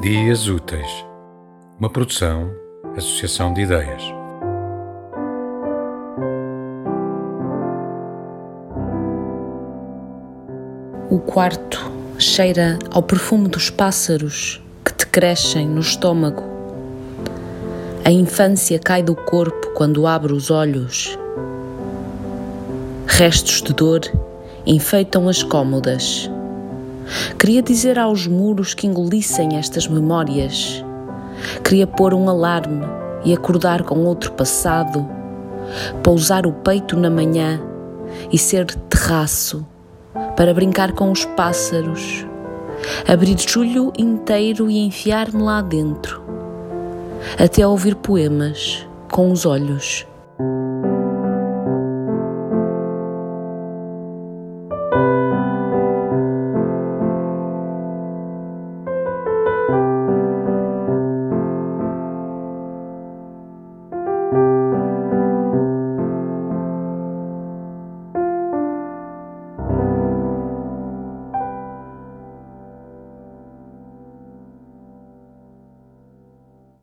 Dias Úteis, uma produção, associação de ideias. O quarto cheira ao perfume dos pássaros que te crescem no estômago. A infância cai do corpo quando abro os olhos. Restos de dor enfeitam as cômodas. Queria dizer aos muros que engolissem estas memórias. Queria pôr um alarme e acordar com outro passado, pousar o peito na manhã e ser terraço para brincar com os pássaros, abrir julho inteiro e enfiar-me lá dentro, até ouvir poemas com os olhos.